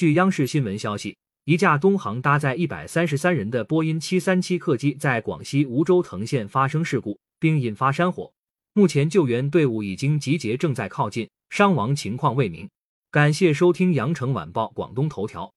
据央视新闻消息一架东航搭载一百三十三人的波音七三七客机在广西梧州藤县发生事故并引发山火。目前救援队伍已经集结正在靠近伤亡情况未明。感谢收听羊城晚报广东头条。